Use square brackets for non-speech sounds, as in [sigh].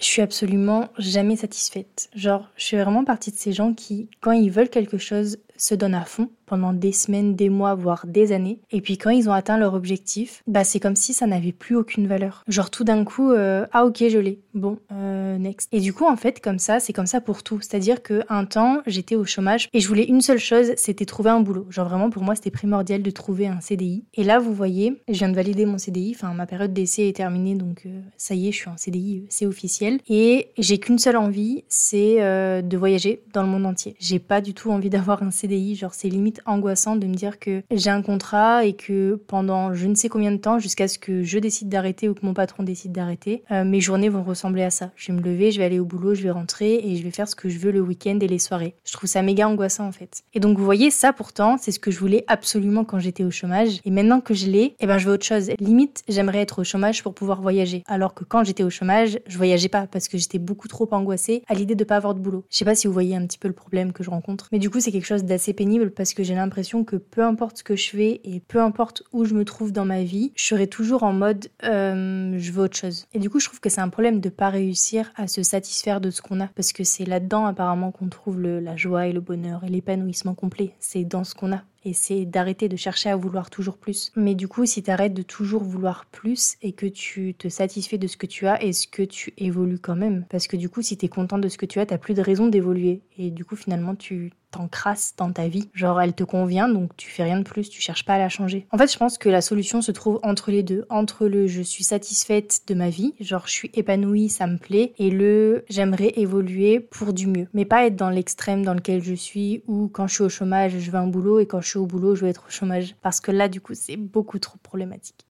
je suis absolument jamais satisfaite. Genre, je suis vraiment partie de ces gens qui, quand ils veulent quelque chose, se donnent à fond pendant des semaines, des mois, voire des années. Et puis quand ils ont atteint leur objectif, bah c'est comme si ça n'avait plus aucune valeur. Genre tout d'un coup, euh, ah ok je l'ai, bon euh, next. Et du coup en fait comme ça, c'est comme ça pour tout. C'est-à-dire que un temps j'étais au chômage et je voulais une seule chose, c'était trouver un boulot. Genre vraiment pour moi c'était primordial de trouver un CDI. Et là vous voyez, je viens de valider mon CDI, enfin ma période d'essai est terminée donc euh, ça y est, je suis en CDI, c'est officiel. Et j'ai qu'une seule envie, c'est de voyager dans le monde entier. J'ai pas du tout envie [laughs] d'avoir un CDI, genre c'est limite angoissant de me dire que j'ai un contrat et que pendant je ne sais combien de temps, jusqu'à ce que je décide d'arrêter ou que mon patron décide d'arrêter, euh, mes journées vont ressembler à ça. Je vais me lever, je vais aller au boulot, je vais rentrer et je vais faire ce que je veux le week-end et les soirées. Je trouve ça méga angoissant en fait. Et donc vous voyez, ça pourtant, c'est ce que je voulais absolument quand j'étais au chômage. Et maintenant que je l'ai, eh ben je veux autre chose. Limite, j'aimerais être au chômage pour pouvoir voyager. Alors que quand j'étais au chômage, je voyageais pas parce que j'étais beaucoup trop angoissée à l'idée de pas avoir de boulot. Je sais pas si vous voyez un petit peu le problème que je rencontre, mais du coup c'est quelque chose d'assez pénible parce que j'ai l'impression que peu importe ce que je fais et peu importe où je me trouve dans ma vie, je serai toujours en mode euh, je veux autre chose. Et du coup, je trouve que c'est un problème de pas réussir à se satisfaire de ce qu'on a parce que c'est là-dedans apparemment qu'on trouve la joie et le bonheur et l'épanouissement complet. C'est dans ce qu'on a et c'est d'arrêter de chercher à vouloir toujours plus. Mais du coup, si tu arrêtes de toujours vouloir plus et que tu te satisfais de ce que tu as, est-ce que tu évolues quand même Parce que du coup, si tu es content de ce que tu as, t'as plus de raison d'évoluer. Et du coup, finalement, tu t'encrasses dans ta vie. Genre, elle te convient, donc tu fais rien de plus, tu cherches pas à la changer. En fait, je pense que la solution se trouve entre les deux. Entre le je suis satisfaite de ma vie, genre je suis épanouie, ça me plaît, et le j'aimerais évoluer pour du mieux. Mais pas être dans l'extrême dans lequel je suis, ou quand je suis au chômage, je veux un boulot, et quand je suis au boulot, je veux être au chômage. Parce que là, du coup, c'est beaucoup trop problématique.